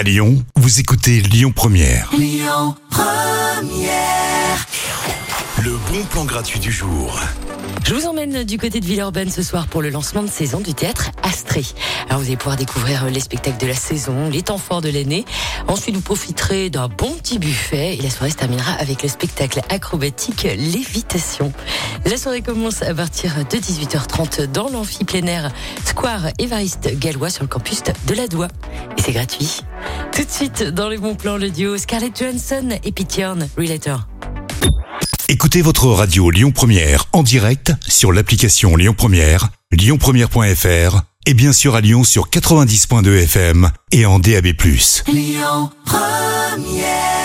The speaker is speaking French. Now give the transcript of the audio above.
À Lyon, vous écoutez Lyon Première. Le bon plan gratuit du jour. Je vous emmène du côté de Villeurbanne ce soir pour le lancement de saison du théâtre Astrée. Alors vous allez pouvoir découvrir les spectacles de la saison, les temps forts de l'année. Ensuite vous profiterez d'un bon petit buffet et la soirée se terminera avec le spectacle acrobatique Lévitation. La soirée commence à partir de 18h30 dans l'amphi plein air Square Évariste Gallois sur le campus de la Doua. Et c'est gratuit. Tout de suite dans les bons plans le duo Scarlett Johansson et Pete Yorn, Relator. Écoutez votre radio Lyon Première en direct sur l'application Lyon Première, lyonpremière.fr et bien sûr à Lyon sur 90.2 FM et en DAB+. Lyon Première